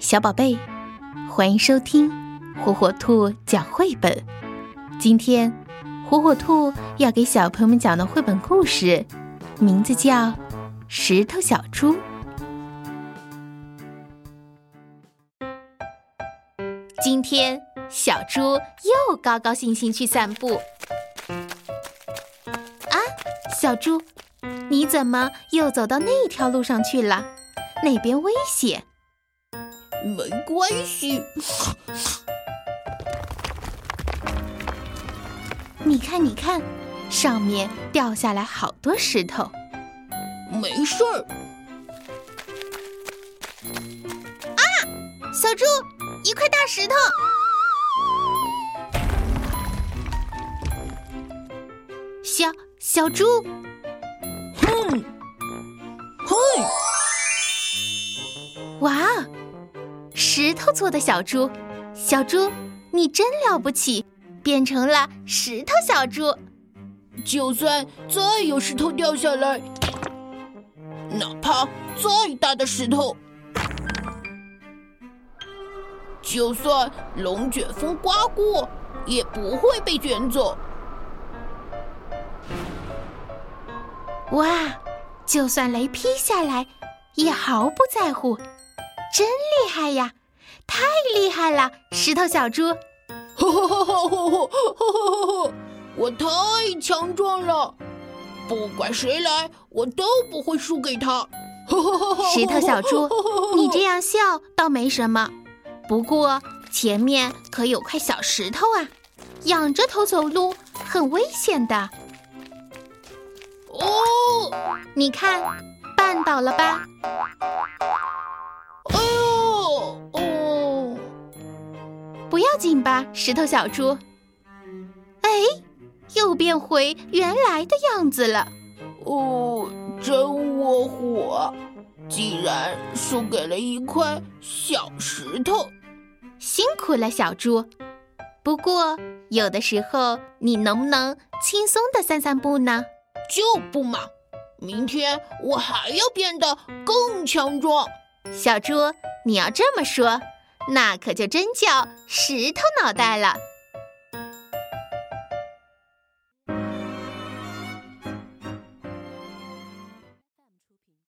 小宝贝，欢迎收听火火兔讲绘本。今天，火火兔要给小朋友们讲的绘本故事，名字叫《石头小猪》。今天，小猪又高高兴兴去散步。啊，小猪，你怎么又走到那条路上去了？那边危险。没关系，你看，你看，上面掉下来好多石头。没事儿。啊，小猪，一块大石头！小小猪，石头做的小猪，小猪，你真了不起，变成了石头小猪。就算再有石头掉下来，哪怕再大的石头，就算龙卷风刮过，也不会被卷走。哇！就算雷劈下来，也毫不在乎。真厉害呀！太厉害了，石头小猪！我太强壮了，不管谁来，我都不会输给他。石头小猪，你这样笑倒没什么，不过前面可有块小石头啊，仰着头走路很危险的。哦，你看，绊倒了吧？不要紧吧，石头小猪。哎，又变回原来的样子了。哦，真窝火！竟然输给了一块小石头，辛苦了，小猪。不过有的时候，你能不能轻松的散散步呢？就不嘛！明天我还要变得更强壮。小猪，你要这么说。那可就真叫石头脑袋了。